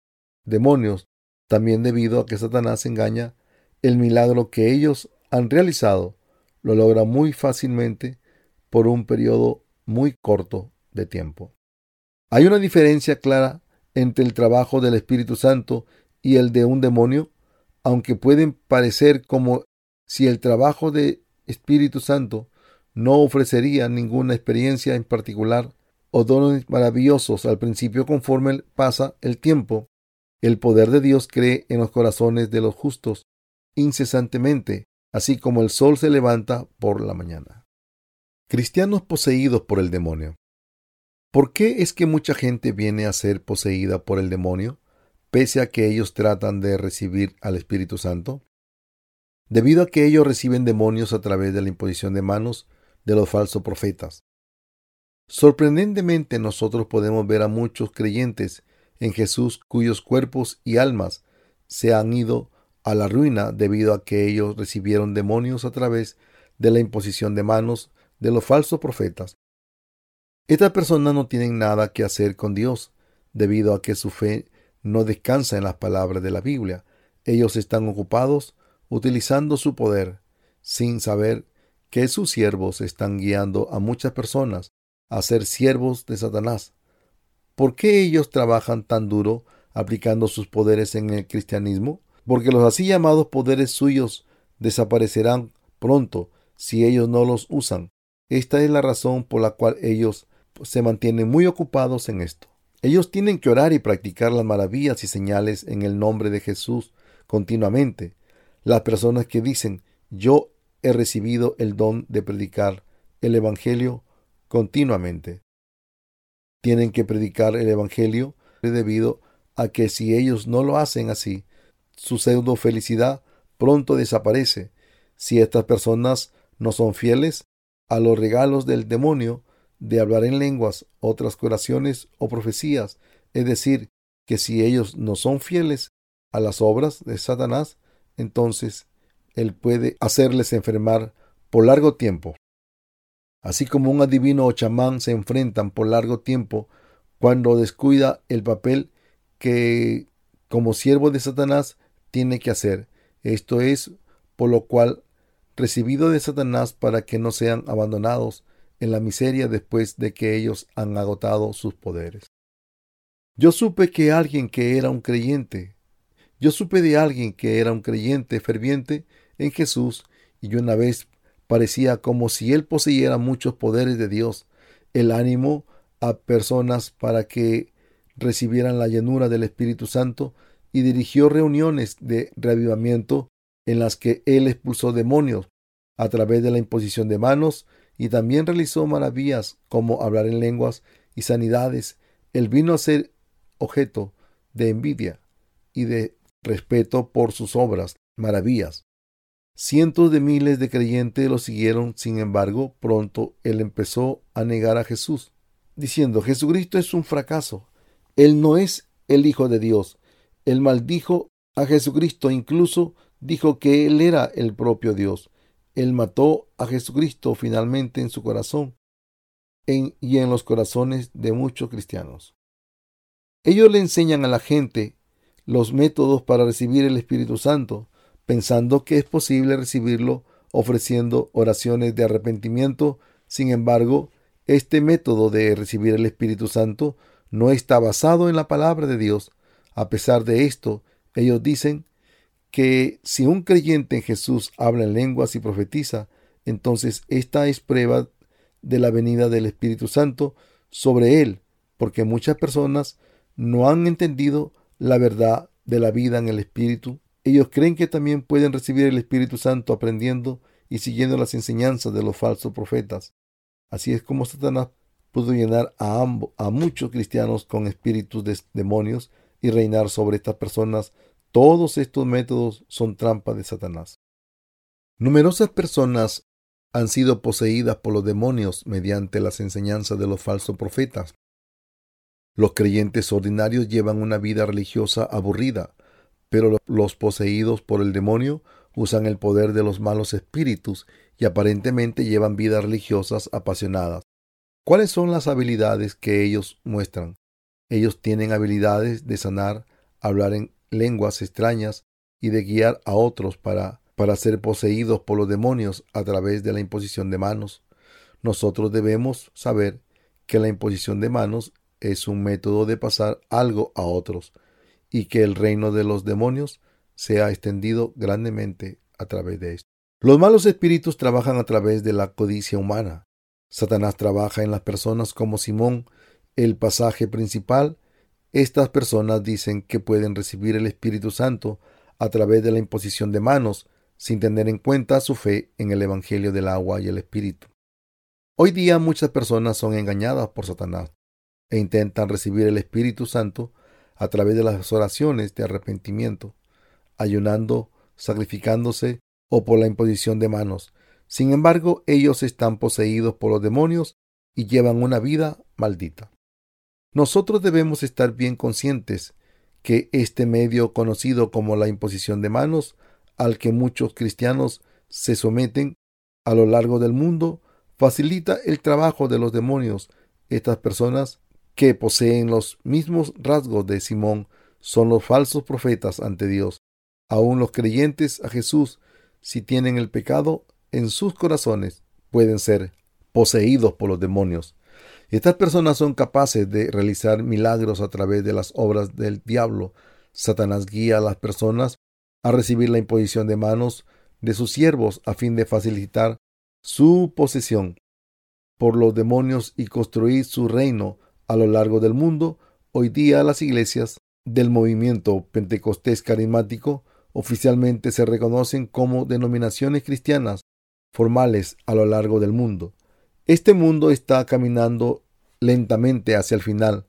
demonios, también debido a que Satanás engaña el milagro que ellos han realizado, lo logra muy fácilmente por un periodo muy corto de tiempo. Hay una diferencia clara entre el trabajo del Espíritu Santo y el de un demonio, aunque pueden parecer como si el trabajo de Espíritu Santo no ofrecería ninguna experiencia en particular o dones maravillosos al principio conforme pasa el tiempo. El poder de Dios cree en los corazones de los justos incesantemente, así como el sol se levanta por la mañana. Cristianos poseídos por el demonio. ¿Por qué es que mucha gente viene a ser poseída por el demonio, pese a que ellos tratan de recibir al Espíritu Santo? debido a que ellos reciben demonios a través de la imposición de manos de los falsos profetas. Sorprendentemente nosotros podemos ver a muchos creyentes en Jesús cuyos cuerpos y almas se han ido a la ruina debido a que ellos recibieron demonios a través de la imposición de manos de los falsos profetas. Estas personas no tienen nada que hacer con Dios debido a que su fe no descansa en las palabras de la Biblia. Ellos están ocupados utilizando su poder, sin saber que sus siervos están guiando a muchas personas a ser siervos de Satanás. ¿Por qué ellos trabajan tan duro aplicando sus poderes en el cristianismo? Porque los así llamados poderes suyos desaparecerán pronto si ellos no los usan. Esta es la razón por la cual ellos se mantienen muy ocupados en esto. Ellos tienen que orar y practicar las maravillas y señales en el nombre de Jesús continuamente. Las personas que dicen, yo he recibido el don de predicar el Evangelio continuamente. Tienen que predicar el Evangelio debido a que si ellos no lo hacen así, su pseudo felicidad pronto desaparece. Si estas personas no son fieles a los regalos del demonio de hablar en lenguas, otras curaciones o profecías, es decir, que si ellos no son fieles a las obras de Satanás, entonces él puede hacerles enfermar por largo tiempo. Así como un adivino o chamán se enfrentan por largo tiempo cuando descuida el papel que como siervo de Satanás tiene que hacer. Esto es por lo cual recibido de Satanás para que no sean abandonados en la miseria después de que ellos han agotado sus poderes. Yo supe que alguien que era un creyente yo supe de alguien que era un creyente ferviente en Jesús y una vez parecía como si él poseyera muchos poderes de Dios, el ánimo a personas para que recibieran la llenura del Espíritu Santo y dirigió reuniones de reavivamiento en las que él expulsó demonios a través de la imposición de manos y también realizó maravillas como hablar en lenguas y sanidades. Él vino a ser objeto de envidia y de respeto por sus obras, maravillas. Cientos de miles de creyentes lo siguieron, sin embargo, pronto él empezó a negar a Jesús, diciendo, Jesucristo es un fracaso, él no es el Hijo de Dios. Él maldijo a Jesucristo, incluso dijo que él era el propio Dios. Él mató a Jesucristo finalmente en su corazón y en los corazones de muchos cristianos. Ellos le enseñan a la gente los métodos para recibir el Espíritu Santo, pensando que es posible recibirlo ofreciendo oraciones de arrepentimiento. Sin embargo, este método de recibir el Espíritu Santo no está basado en la palabra de Dios. A pesar de esto, ellos dicen que si un creyente en Jesús habla en lenguas y profetiza, entonces esta es prueba de la venida del Espíritu Santo sobre él, porque muchas personas no han entendido la verdad de la vida en el Espíritu. Ellos creen que también pueden recibir el Espíritu Santo aprendiendo y siguiendo las enseñanzas de los falsos profetas. Así es como Satanás pudo llenar a, ambos, a muchos cristianos con espíritus de demonios y reinar sobre estas personas. Todos estos métodos son trampas de Satanás. Numerosas personas han sido poseídas por los demonios mediante las enseñanzas de los falsos profetas. Los creyentes ordinarios llevan una vida religiosa aburrida, pero los poseídos por el demonio usan el poder de los malos espíritus y aparentemente llevan vidas religiosas apasionadas. ¿Cuáles son las habilidades que ellos muestran? Ellos tienen habilidades de sanar, hablar en lenguas extrañas y de guiar a otros para, para ser poseídos por los demonios a través de la imposición de manos. Nosotros debemos saber que la imposición de manos es un método de pasar algo a otros y que el reino de los demonios se ha extendido grandemente a través de esto. Los malos espíritus trabajan a través de la codicia humana. Satanás trabaja en las personas como Simón, el pasaje principal. Estas personas dicen que pueden recibir el Espíritu Santo a través de la imposición de manos, sin tener en cuenta su fe en el Evangelio del agua y el Espíritu. Hoy día muchas personas son engañadas por Satanás e intentan recibir el Espíritu Santo a través de las oraciones de arrepentimiento, ayunando, sacrificándose o por la imposición de manos, sin embargo, ellos están poseídos por los demonios y llevan una vida maldita. Nosotros debemos estar bien conscientes que este medio conocido como la imposición de manos, al que muchos cristianos se someten a lo largo del mundo, facilita el trabajo de los demonios. Estas personas que poseen los mismos rasgos de Simón son los falsos profetas ante Dios. Aún los creyentes a Jesús, si tienen el pecado, en sus corazones pueden ser poseídos por los demonios. Estas personas son capaces de realizar milagros a través de las obras del diablo. Satanás guía a las personas a recibir la imposición de manos de sus siervos a fin de facilitar su posesión por los demonios y construir su reino a lo largo del mundo. Hoy día las iglesias del movimiento pentecostés carismático oficialmente se reconocen como denominaciones cristianas formales a lo largo del mundo. Este mundo está caminando lentamente hacia el final.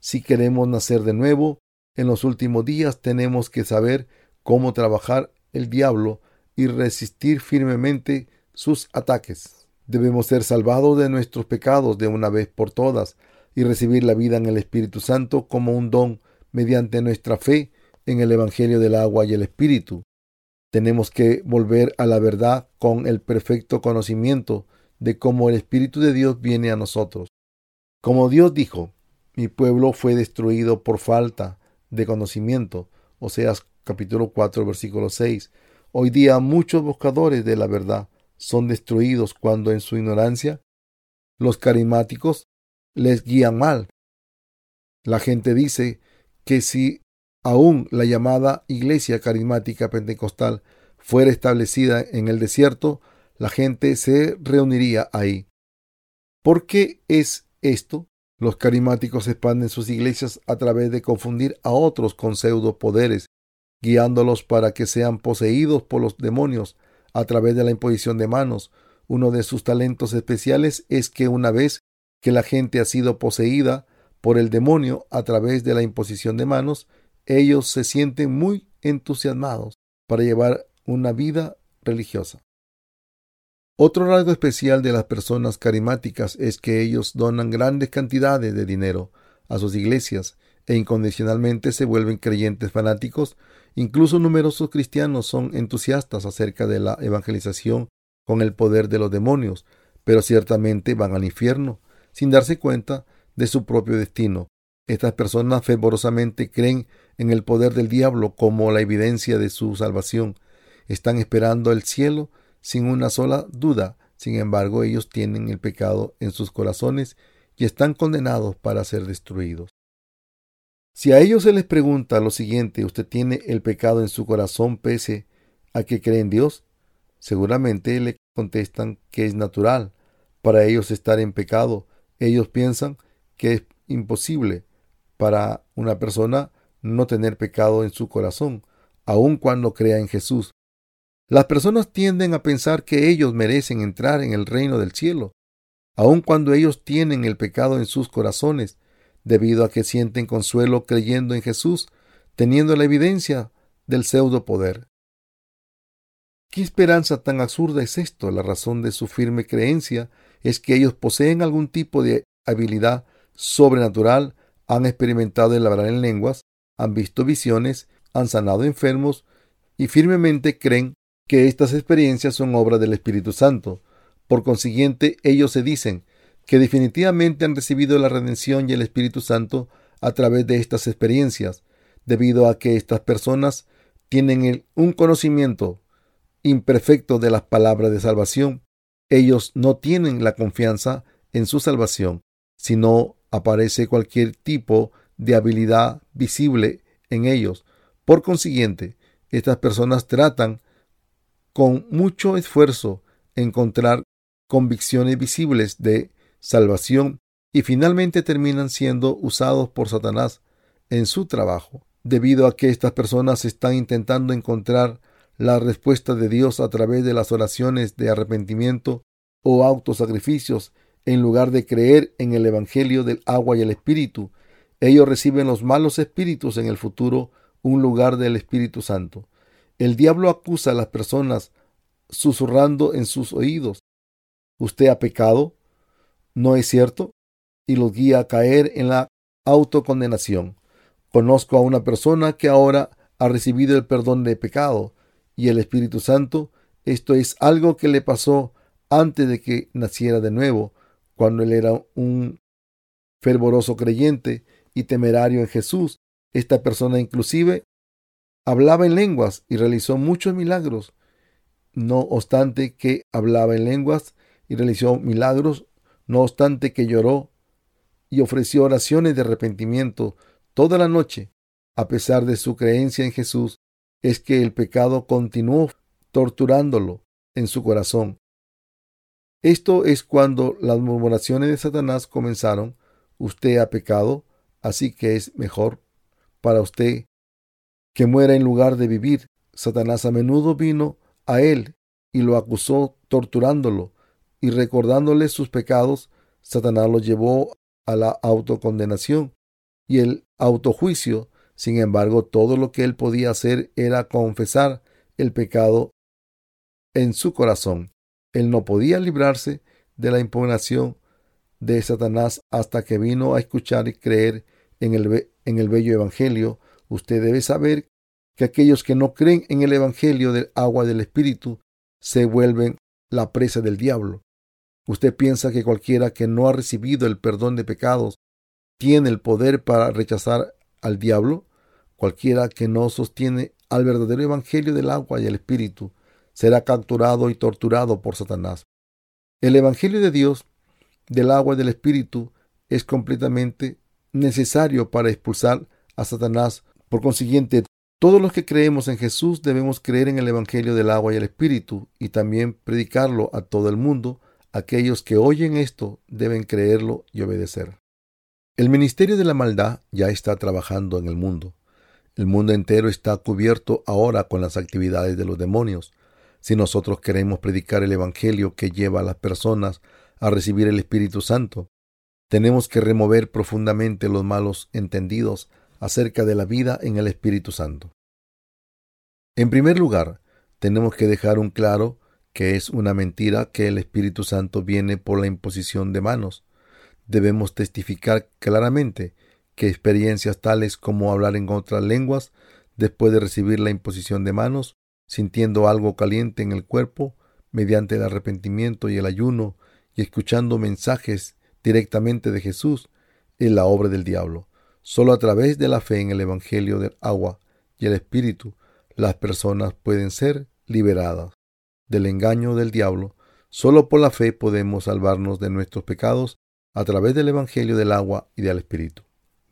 Si queremos nacer de nuevo, en los últimos días tenemos que saber cómo trabajar el diablo y resistir firmemente sus ataques. Debemos ser salvados de nuestros pecados de una vez por todas y recibir la vida en el Espíritu Santo como un don mediante nuestra fe en el Evangelio del agua y el Espíritu. Tenemos que volver a la verdad con el perfecto conocimiento de cómo el Espíritu de Dios viene a nosotros. Como Dios dijo, mi pueblo fue destruido por falta de conocimiento. Oseas capítulo 4 versículo 6. Hoy día muchos buscadores de la verdad son destruidos cuando en su ignorancia los carismáticos les guían mal. La gente dice que si aún la llamada Iglesia Carismática Pentecostal fuera establecida en el desierto, la gente se reuniría ahí. ¿Por qué es esto? Los carismáticos expanden sus iglesias a través de confundir a otros con pseudo poderes, guiándolos para que sean poseídos por los demonios a través de la imposición de manos Uno de sus talentos especiales es que una vez que la gente ha sido poseída por el demonio a través de la imposición de manos, ellos se sienten muy entusiasmados para llevar una vida religiosa. Otro rasgo especial de las personas carismáticas es que ellos donan grandes cantidades de dinero a sus iglesias e incondicionalmente se vuelven creyentes fanáticos. Incluso numerosos cristianos son entusiastas acerca de la evangelización con el poder de los demonios, pero ciertamente van al infierno sin darse cuenta de su propio destino. Estas personas fervorosamente creen en el poder del diablo como la evidencia de su salvación. Están esperando el cielo sin una sola duda. Sin embargo, ellos tienen el pecado en sus corazones y están condenados para ser destruidos. Si a ellos se les pregunta lo siguiente, ¿usted tiene el pecado en su corazón pese a que cree en Dios? Seguramente le contestan que es natural para ellos estar en pecado. Ellos piensan que es imposible para una persona no tener pecado en su corazón, aun cuando crea en Jesús. Las personas tienden a pensar que ellos merecen entrar en el reino del cielo, aun cuando ellos tienen el pecado en sus corazones, debido a que sienten consuelo creyendo en Jesús, teniendo la evidencia del pseudo poder. ¿Qué esperanza tan absurda es esto? La razón de su firme creencia es que ellos poseen algún tipo de habilidad sobrenatural, han experimentado el hablar en lenguas, han visto visiones, han sanado enfermos y firmemente creen que estas experiencias son obra del Espíritu Santo. Por consiguiente, ellos se dicen que definitivamente han recibido la redención y el Espíritu Santo a través de estas experiencias, debido a que estas personas tienen un conocimiento imperfecto de las palabras de salvación. Ellos no tienen la confianza en su salvación, sino aparece cualquier tipo de habilidad visible en ellos. Por consiguiente, estas personas tratan con mucho esfuerzo encontrar convicciones visibles de salvación y finalmente terminan siendo usados por Satanás en su trabajo, debido a que estas personas están intentando encontrar la respuesta de Dios a través de las oraciones de arrepentimiento o autosacrificios en lugar de creer en el Evangelio del agua y el Espíritu. Ellos reciben los malos espíritus en el futuro un lugar del Espíritu Santo. El diablo acusa a las personas susurrando en sus oídos. Usted ha pecado, ¿no es cierto? Y los guía a caer en la autocondenación. Conozco a una persona que ahora ha recibido el perdón de pecado y el Espíritu Santo. Esto es algo que le pasó antes de que naciera de nuevo, cuando él era un fervoroso creyente y temerario en Jesús. Esta persona inclusive hablaba en lenguas y realizó muchos milagros. No obstante que hablaba en lenguas y realizó milagros, no obstante que lloró y ofreció oraciones de arrepentimiento toda la noche, a pesar de su creencia en Jesús, es que el pecado continuó torturándolo en su corazón. Esto es cuando las murmuraciones de Satanás comenzaron. Usted ha pecado, así que es mejor para usted que muera en lugar de vivir. Satanás a menudo vino a él y lo acusó torturándolo y recordándole sus pecados, Satanás lo llevó a la autocondenación y el autojuicio. Sin embargo, todo lo que él podía hacer era confesar el pecado en su corazón. Él no podía librarse de la impugnación de Satanás hasta que vino a escuchar y creer en el, en el bello Evangelio Usted debe saber que aquellos que no creen en el Evangelio del agua del Espíritu se vuelven la presa del diablo. Usted piensa que cualquiera que no ha recibido el perdón de pecados tiene el poder para rechazar al diablo. Cualquiera que no sostiene al verdadero Evangelio del agua y el Espíritu será capturado y torturado por Satanás. El Evangelio de Dios, del agua y del Espíritu, es completamente necesario para expulsar a Satanás por consiguiente, todos los que creemos en Jesús debemos creer en el Evangelio del agua y el Espíritu y también predicarlo a todo el mundo. Aquellos que oyen esto deben creerlo y obedecer. El ministerio de la maldad ya está trabajando en el mundo. El mundo entero está cubierto ahora con las actividades de los demonios. Si nosotros queremos predicar el Evangelio que lleva a las personas a recibir el Espíritu Santo, tenemos que remover profundamente los malos entendidos acerca de la vida en el Espíritu Santo. En primer lugar, tenemos que dejar un claro que es una mentira que el Espíritu Santo viene por la imposición de manos. Debemos testificar claramente que experiencias tales como hablar en otras lenguas después de recibir la imposición de manos, sintiendo algo caliente en el cuerpo, mediante el arrepentimiento y el ayuno, y escuchando mensajes directamente de Jesús, es la obra del diablo. Solo a través de la fe en el Evangelio del agua y el Espíritu, las personas pueden ser liberadas del engaño del diablo. Solo por la fe podemos salvarnos de nuestros pecados a través del Evangelio del agua y del Espíritu.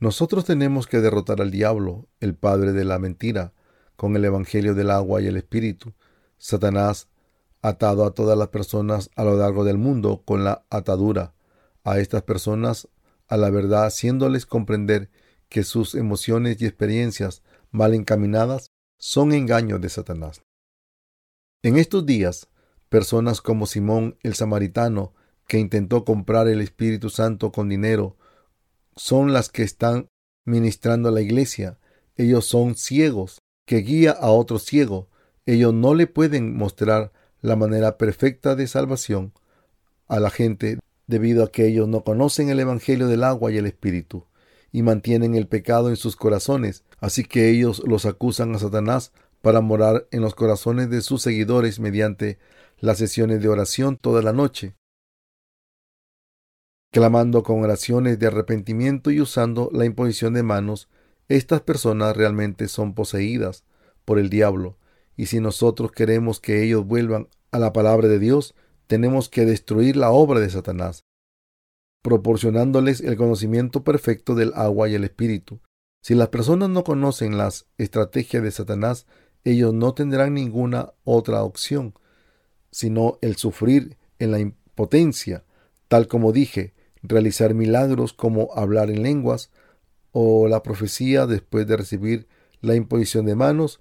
Nosotros tenemos que derrotar al diablo, el padre de la mentira, con el Evangelio del agua y el Espíritu. Satanás atado a todas las personas a lo largo del mundo con la atadura a estas personas a la verdad, haciéndoles comprender que sus emociones y experiencias mal encaminadas son engaños de Satanás. En estos días, personas como Simón el Samaritano, que intentó comprar el Espíritu Santo con dinero, son las que están ministrando a la iglesia. Ellos son ciegos, que guía a otro ciego. Ellos no le pueden mostrar la manera perfecta de salvación a la gente debido a que ellos no conocen el Evangelio del agua y el Espíritu, y mantienen el pecado en sus corazones, así que ellos los acusan a Satanás para morar en los corazones de sus seguidores mediante las sesiones de oración toda la noche, clamando con oraciones de arrepentimiento y usando la imposición de manos, estas personas realmente son poseídas por el diablo, y si nosotros queremos que ellos vuelvan a la palabra de Dios, tenemos que destruir la obra de Satanás, proporcionándoles el conocimiento perfecto del agua y el espíritu. Si las personas no conocen las estrategias de Satanás, ellos no tendrán ninguna otra opción, sino el sufrir en la impotencia, tal como dije, realizar milagros como hablar en lenguas o la profecía después de recibir la imposición de manos,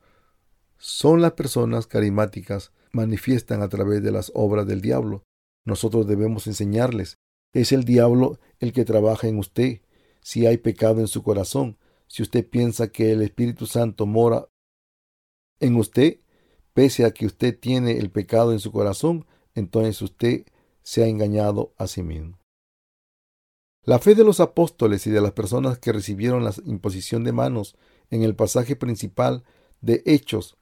son las personas carismáticas manifiestan a través de las obras del diablo. Nosotros debemos enseñarles. Es el diablo el que trabaja en usted. Si hay pecado en su corazón, si usted piensa que el Espíritu Santo mora en usted, pese a que usted tiene el pecado en su corazón, entonces usted se ha engañado a sí mismo. La fe de los apóstoles y de las personas que recibieron la imposición de manos en el pasaje principal de Hechos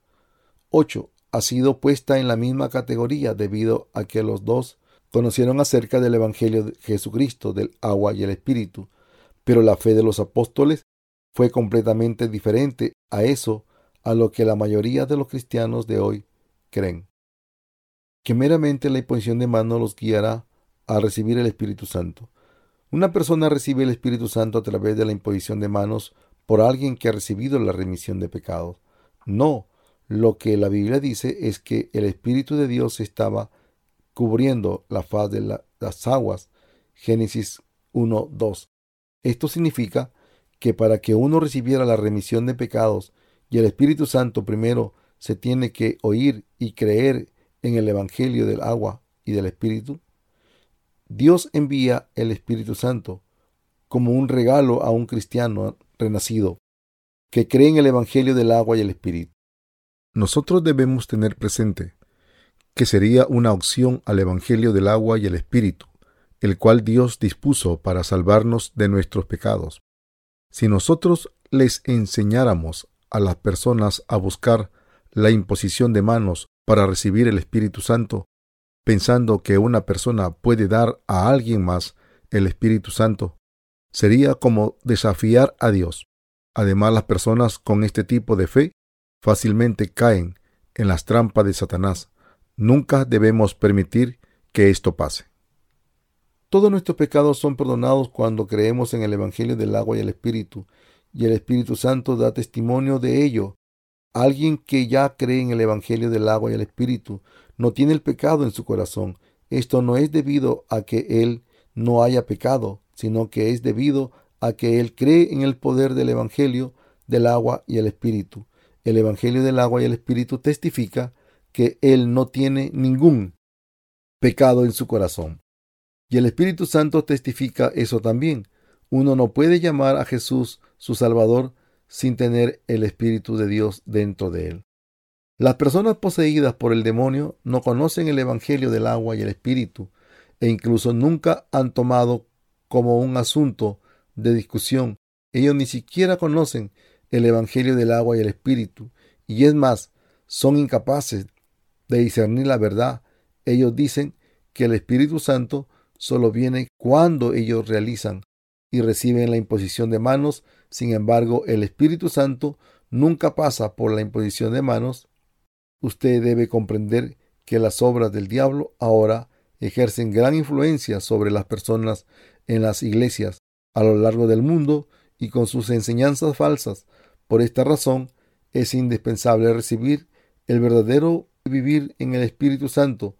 8 ha sido puesta en la misma categoría debido a que los dos conocieron acerca del Evangelio de Jesucristo, del agua y el Espíritu, pero la fe de los apóstoles fue completamente diferente a eso a lo que la mayoría de los cristianos de hoy creen. Que meramente la imposición de mano los guiará a recibir el Espíritu Santo. Una persona recibe el Espíritu Santo a través de la imposición de manos por alguien que ha recibido la remisión de pecados. No, lo que la Biblia dice es que el Espíritu de Dios estaba cubriendo la faz de las aguas. Génesis 1, 2. Esto significa que para que uno recibiera la remisión de pecados y el Espíritu Santo primero se tiene que oír y creer en el Evangelio del agua y del Espíritu. Dios envía el Espíritu Santo como un regalo a un cristiano renacido que cree en el Evangelio del agua y el Espíritu. Nosotros debemos tener presente que sería una opción al Evangelio del agua y el Espíritu, el cual Dios dispuso para salvarnos de nuestros pecados. Si nosotros les enseñáramos a las personas a buscar la imposición de manos para recibir el Espíritu Santo, pensando que una persona puede dar a alguien más el Espíritu Santo, sería como desafiar a Dios. Además, las personas con este tipo de fe fácilmente caen en las trampas de Satanás. Nunca debemos permitir que esto pase. Todos nuestros pecados son perdonados cuando creemos en el Evangelio del agua y el Espíritu, y el Espíritu Santo da testimonio de ello. Alguien que ya cree en el Evangelio del agua y el Espíritu no tiene el pecado en su corazón. Esto no es debido a que él no haya pecado, sino que es debido a que él cree en el poder del Evangelio del agua y el Espíritu. El Evangelio del agua y el Espíritu testifica que él no tiene ningún pecado en su corazón. Y el Espíritu Santo testifica eso también. Uno no puede llamar a Jesús su Salvador sin tener el Espíritu de Dios dentro de él. Las personas poseídas por el demonio no conocen el Evangelio del agua y el Espíritu e incluso nunca han tomado como un asunto de discusión. Ellos ni siquiera conocen el Evangelio del agua y el Espíritu y es más, son incapaces de discernir la verdad. Ellos dicen que el Espíritu Santo solo viene cuando ellos realizan y reciben la imposición de manos. Sin embargo, el Espíritu Santo nunca pasa por la imposición de manos usted debe comprender que las obras del diablo ahora ejercen gran influencia sobre las personas en las iglesias a lo largo del mundo y con sus enseñanzas falsas. Por esta razón es indispensable recibir el verdadero vivir en el Espíritu Santo,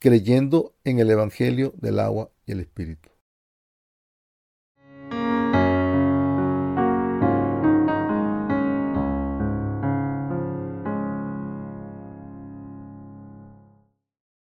creyendo en el Evangelio del agua y el Espíritu.